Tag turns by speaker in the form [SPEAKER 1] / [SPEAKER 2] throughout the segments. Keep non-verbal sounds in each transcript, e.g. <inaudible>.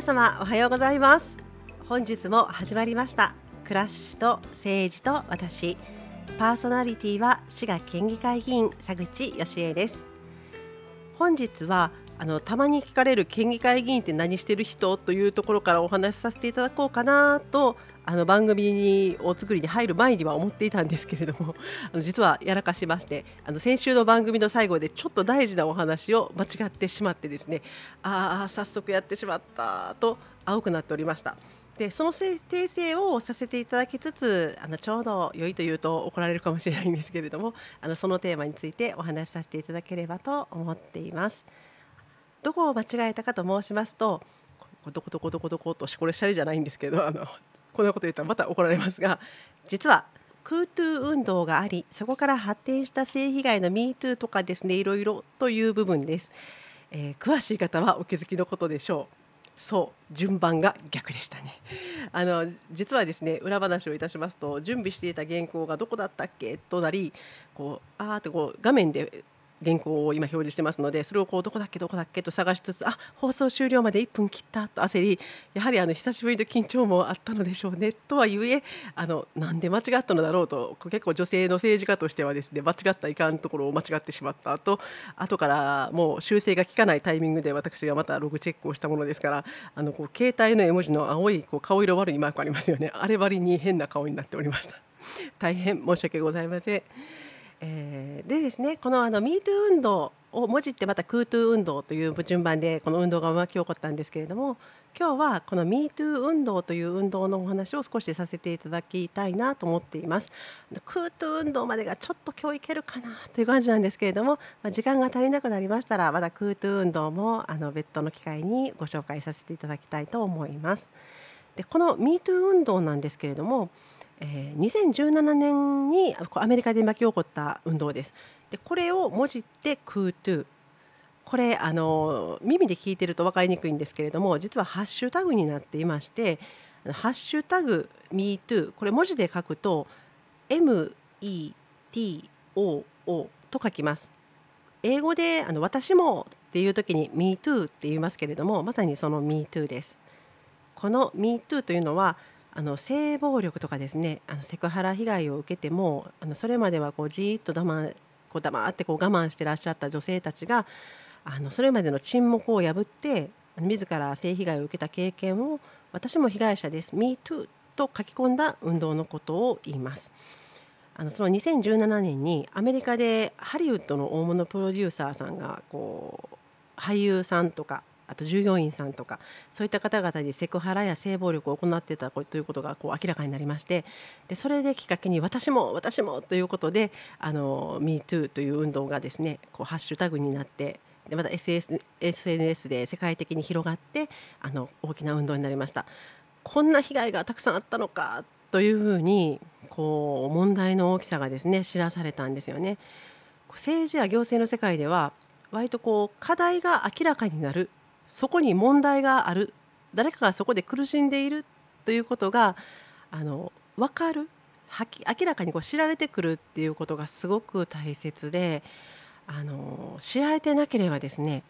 [SPEAKER 1] 皆様おはようございます。本日も始まりました。クラッシュと政治と私。パーソナリティは滋賀県議会議員佐口義恵です。本日はあのたまに聞かれる県議会議員って何してる人というところからお話しさせていただこうかなとあの番組にお作りに入る前には思っていたんですけれどもあの実はやらかしましてあの先週の番組の最後でちょっと大事なお話を間違ってしまってですねああ早速やってしまったと青くなっておりました。でその訂正をさせていただきつつあのちょうど良いと言うと怒られるかもしれないんですけれどもあのそのテーマについてお話しさせていただければと思っています。どこを間違えたかと申しますとどこどこどこどことしこれシャレじゃないんですけどあのこんなこと言ったらまた怒られますが実はクートゥー運動がありそこから発展した性被害の MeToo とかですねいろいろという部分です、えー、詳しい方はお気づきのことでしょう。そう順番が逆でしたね。<laughs> あの実はですね裏話をいたしますと準備していた原稿がどこだったっけ？となりこうあーってこう画面で原稿を今表示してますのでそれをこうどこだっけどこだっけと探しつつあ放送終了まで1分切ったと焦りやはりあの久しぶりの緊張もあったのでしょうねとはいえあのなんで間違ったのだろうと結構女性の政治家としてはですね間違ったいかんところを間違ってしまったと後からもう修正が効かないタイミングで私がまたログチェックをしたものですからあのこう携帯の絵文字の青いこう顔色悪いマークありますよねあればりに変な顔になっておりました大変申し訳ございません。えー、でですねこのあの MeToo 運動をもじってまた KooToo 運動という順番でこの運動が巻き起こったんですけれども今日はこの MeToo 運動という運動のお話を少しさせていただきたいなと思っています。KooToo 運動までがちょっと今日いけるかなという感じなんですけれども、まあ、時間が足りなくなりましたらまだ KooToo 運動もあの別途の機会にご紹介させていただきたいと思います。でこの MeToo 運動なんですけれどもえー、2017年にアメリカで巻き起こった運動です。でこれをもじって「クートゥ」これあの耳で聞いてると分かりにくいんですけれども実はハッシュタグになっていまして「ハッシュタグ MeToo」これ文字で書くと「METOO」と書きます。英語であの私もっていう時に MeToo って言いますけれどもまさにその MeToo です。この MeToo というのはあの性暴力とかですねあのセクハラ被害を受けてもあのそれまではこうじーっと黙こう黙ってこう我慢してらっしゃった女性たちがあのそれまでの沈黙を破って自ら性被害を受けた経験を私も被害者です MeToo と書き込んだ運動のことを言います。あのその2017年にアメリカでハリウッドの大物プロデューサーさんがこう俳優さんとかあと従業員さんとかそういった方々にセクハラや性暴力を行っていたということがこう明らかになりましてでそれできっかけに私も私もということで MeToo という運動がですねこうハッシュタグになってでまた SNS で世界的に広がってあの大きな運動になりました。こんな被害がたくさんあったのかというふうにこう問題の大きさがですね知らされたんですよね。政治や行政の世界では割とこう課題が明らかになるそこに問題がある誰かがそこで苦しんでいるということがあの分かるはき明らかにこう知られてくるっていうことがすごく大切であの知られてなければですね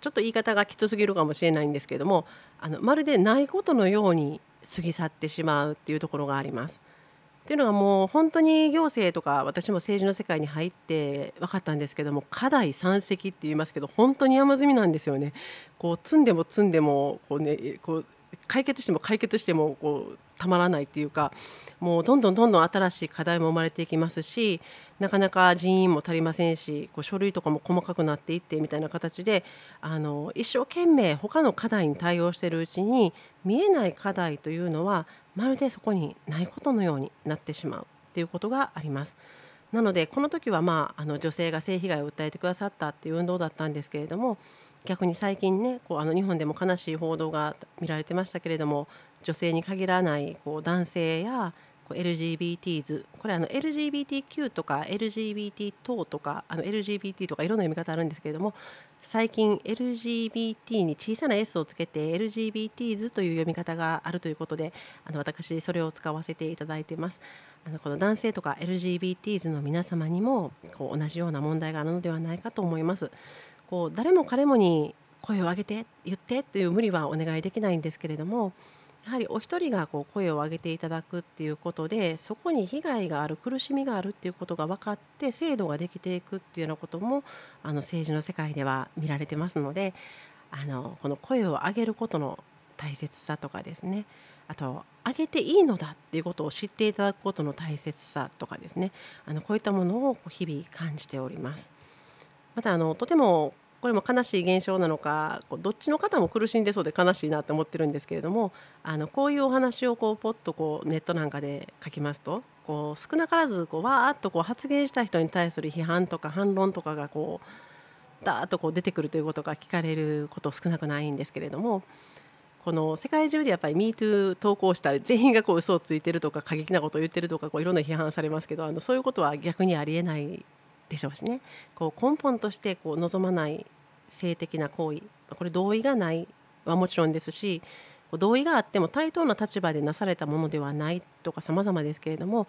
[SPEAKER 1] ちょっと言い方がきつすぎるかもしれないんですけどもあのまるでないことのように過ぎ去ってしまうっていうところがあります。っていうのはもう本当に行政とか私も政治の世界に入って分かったんですけども課題山積って言いますけど本当に山積みなんですよね。こう積んでも積んでもこう、ね、こう解決しても解決してもこうたまらないっていうかもうどんどんどんどん新しい課題も生まれていきますしなかなか人員も足りませんしこう書類とかも細かくなっていってみたいな形であの一生懸命他の課題に対応しているうちに見えない課題というのはまるでそこにないことのようになってしまうっていうことがあります。なのでこの時は、まあ、あの女性が性被害を訴えてくださったっていう運動だったんですけれども逆に最近ねこうあの日本でも悲しい報道が見られてましたけれども女性に限らないこう男性や LGBTs これあの LGBTQ とか LGBT 等とかあの LGBT とかいろんな読み方あるんですけれども最近 LGBT に小さな S をつけて LGBTs という読み方があるということであの私それを使わせていただいています。あのこの男性とか LGBTs の皆様にもこう同じような問題があるのではないかと思います。こう誰も彼もに声を上げて言ってっていう無理はお願いできないんですけれどもやはりお一人がこう声を上げていただくっていうことでそこに被害がある苦しみがあるっていうことが分かって制度ができていくっていうようなこともあの政治の世界では見られてますのであのこの声を上げることの大切さとかですねあと上げていいのだっていうことを知っていただくことの大切さとかですねあのこういったものを日々感じております。またあのとてもこれも悲しい現象なのかどっちの方も苦しんでそうで悲しいなと思ってるんですけれどもあのこういうお話をこうポッとこうネットなんかで書きますとこう少なからずこうわーっとこう発言した人に対する批判とか反論とかがこうダーッとこう出てくるということが聞かれること少なくないんですけれどもこの世界中でやっぱり MeToo 投稿した全員がこう嘘をついてるとか過激なことを言ってるとかこういろんな批判されますけどあのそういうことは逆にありえないでしょうしね。こう根本としてこう望まない性的な行為これ同意がないはもちろんですし同意があっても対等な立場でなされたものではないとか様々ですけれども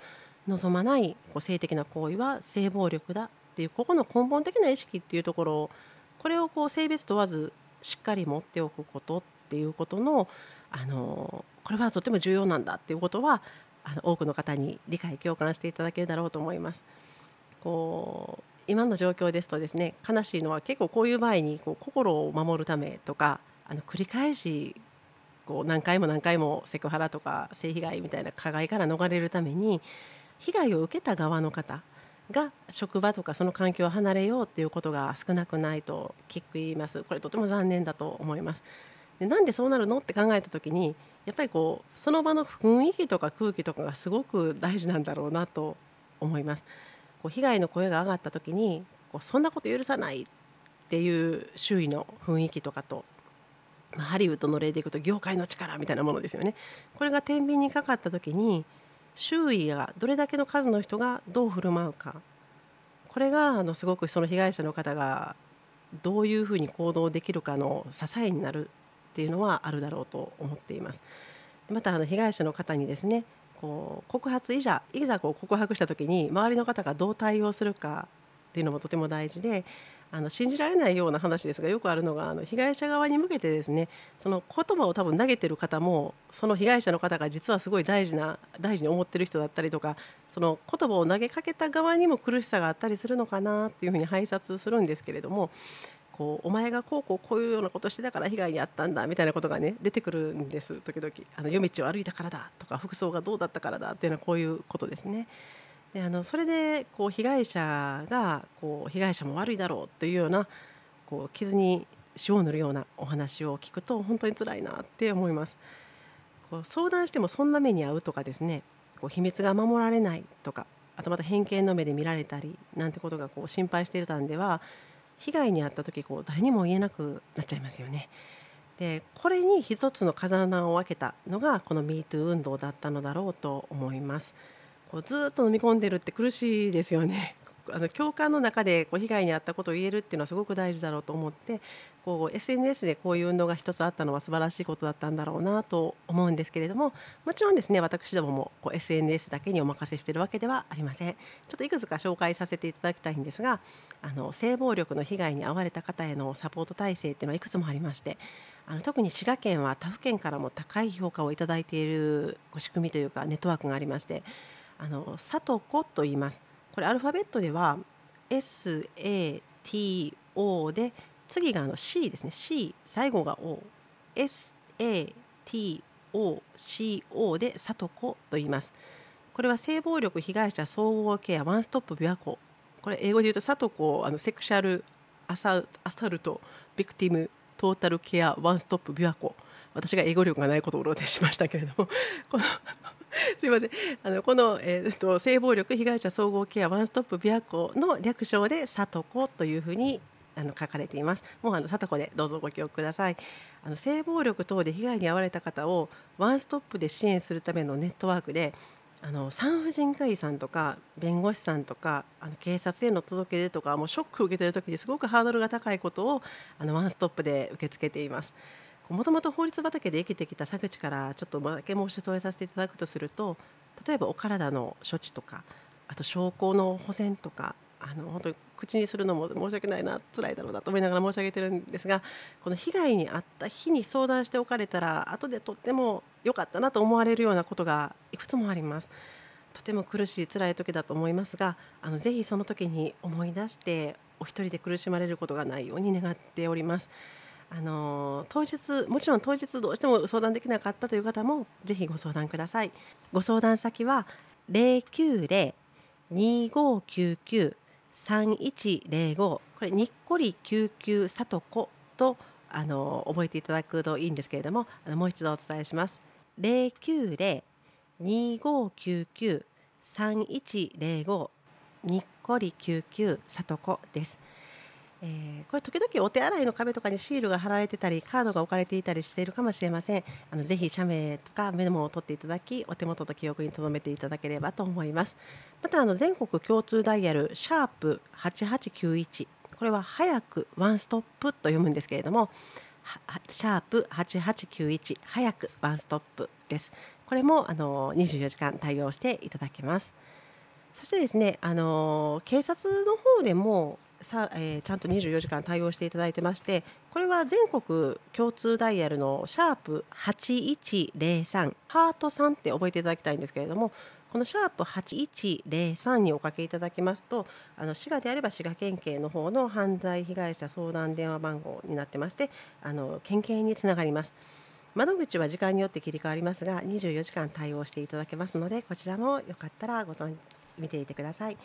[SPEAKER 1] 望まないこう性的な行為は性暴力だっていうここの根本的な意識っていうところをこれをこう性別問わずしっかり持っておくことっていうことのあのこれはとても重要なんだっていうことはあの多くの方に理解共感していただけるだろうと思います。こう今の状況ですとですね悲しいのは結構こういう場合にこう心を守るためとかあの繰り返しこう何回も何回もセクハラとか性被害みたいな加害から逃れるために被害を受けた側の方が職場とかその環境を離れようっていうことが少なくないと聞きます。これとても残念だと思います。でなんでそうなるのって考えた時にやっぱりこうその場の雰囲気とか空気とかがすごく大事なんだろうなと思います。こう被害の声が上がった時にこうそんなこと許さないっていう周囲の雰囲気とかと、まあ、ハリウッドの例でいくと業界の力みたいなものですよね。これが天秤にかかった時に周囲がどれだけの数の人がどう振る舞うかこれがあのすごくその被害者の方がどういうふうに行動できるかの支えになるっていうのはあるだろうと思っています。またあの被害者の方にですねこう告発いざいざこう告白した時に周りの方がどう対応するかっていうのもとても大事であの信じられないような話ですがよくあるのがあの被害者側に向けてですねその言葉を多分投げてる方もその被害者の方が実はすごい大事な大事に思ってる人だったりとかその言葉を投げかけた側にも苦しさがあったりするのかなっていうふうに拝察するんですけれどもこうお前がこうこうこういうようなことしてたから被害に遭ったんだみたいなことがね出てくるんです時々あの夜道を歩いたからだとか服装がどうだったからだっていうのはこういうことですね。であのそれでこう被害者がこう被害者も悪いだろうというようなこう傷に塩を塗るようなお話を聞くと本当に辛いなって思います。こう相談してもそんな目に遭うとかですねこう秘密が守られないとかあとまた偏見の目で見られたりなんてことがこう心配していたんでは被害に遭った時こう誰にも言えなくなっちゃいますよね。でこれに一つの風穴を開けたのがこの MeToo 運動だったのだろうと思います。こうずっと飲み込んでるって苦しいですよね。あの共感の中でこう被害に遭ったことを言えるっていうのはすごく大事だろうと思ってこう SNS でこういう運動が一つあったのは素晴らしいことだったんだろうなと思うんですけれどももちろんですね私どももこう SNS だけにお任せしているわけではありません。ちょっといくつか紹介させていただきたいんですがあの性暴力の被害に遭われた方へのサポート体制っていうのはいくつもありましてあの特に滋賀県は他府県からも高い評価をいただいている仕組みというかネットワークがありましてあのさとこと言います。これアルファベットでは SATO で次があの C ですね。C 最後が OSATOCO でさとこと言います。これは性暴力被害者総合ケアワンストップ琵琶湖。これ英語で言うとさとこあの sexual as- assault victim total care one stop 琵琶湖。私が英語力がないことを露呈しましたけれども。この <laughs> すいませんあのこの、えーと、性暴力被害者総合ケアワンストップ琵琶湖の略称で「さとこ」というふうにあの書かれています。もうあのさとこでどうぞご記憶ください。あの性暴力等で被害に遭われた方をワンストップで支援するためのネットワークであの産婦人科医さんとか弁護士さんとかあの警察への届け出とかもうショックを受けている時にすごくハードルが高いことをあのワンストップで受け付けています。もともと法律畑で生きてきた佐口からちょっとだけ申し添えさせていただくとすると例えばお体の処置とかあと証拠の保全とかあの本当に口にするのも申し訳ないな辛いだろうなと思いながら申し上げてるんですがこの被害に遭った日に相談しておかれたら後でとっても良かったなと思われるようなことがいくつもあります。とても苦しい辛い時だと思いますがあのぜひその時に思い出してお一人で苦しまれることがないように願っております。あの当日もちろん当日どうしても相談できなかったという方もぜひご相談ください。ご相談先は090-2599-3105これにっこり救急さとことあの覚えていただくといいんですけれどもあのもう一度お伝えします。090-2599-3105にっこり救急さとこです。えー、これ時々お手洗いの壁とかにシールが貼られてたりカードが置かれていたりしているかもしれません。あのぜひ社名とかメモを取っていただきお手元と記憶に留めていただければと思います。またあの全国共通ダイヤルシャープ8891これは早くワンストップと読むんですけれどもシャープ8891早くワンストップです。これもあの24時間対応していただけます。そしてですねあの警察の方でもさ、えー、ちゃんと24時間対応していただいてましてこれは全国共通ダイヤルのシャープ8103ハート3って覚えていただきたいんですけれどもこのシャープ8103におかけいただきますとあの滋賀であれば滋賀県警の方の犯罪被害者相談電話番号になってましてあの県警につながります。窓口は時間によって切り替わりますが24時間対応していただけますのでこちらもよかったらご存見ていてください。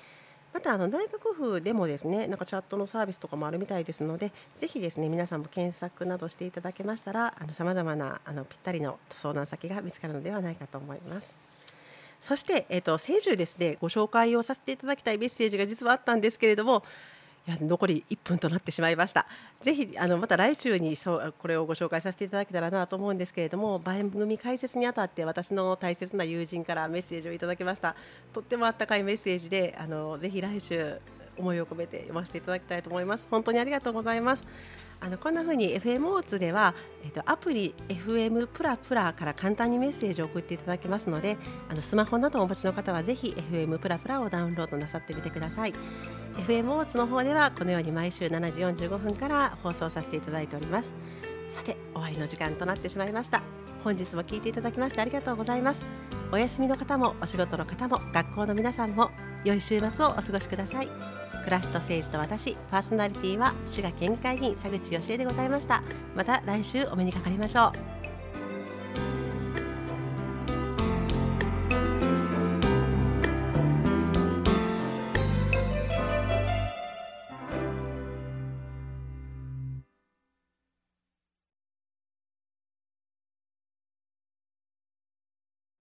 [SPEAKER 1] またあの大学府でもですねなんかチャットのサービスとかもあるみたいですのでぜひですね皆さんも検索などしていただけましたらさまざまなあのぴったりの相談先が見つかるのではないかと思います。そして、えーと、先週ですねご紹介をさせていただきたいメッセージが実はあったんですけれどもや残り1分となってしまいました。ぜひあのまた来週にそうこれをご紹介させていただけたらなと思うんですけれども番組解説にあたって私の大切な友人からメッセージをいただきましたとってもあったかいメッセージであのぜひ来週思いを込めて読ませていただきたいと思います。本当にありがとうございます。あのこんな風に FM オーツでは、えっと、アプリ FM プラプラから簡単にメッセージを送っていただけますのであのスマホなどをお持ちの方はぜひ FM プラプラをダウンロードなさってみてください。FM オーツの方ではこのように毎週7時45分から放送させていただいております。さて終わりの時間となってしまいました。本日も聞いていただきましてありがとうございます。お休みの方もお仕事の方も学校の皆さんも良い週末をお過ごしください。暮らしと政治と私パーソナリティは滋賀県議会議員佐口義恵でございました。また来週お目にかかりましょう。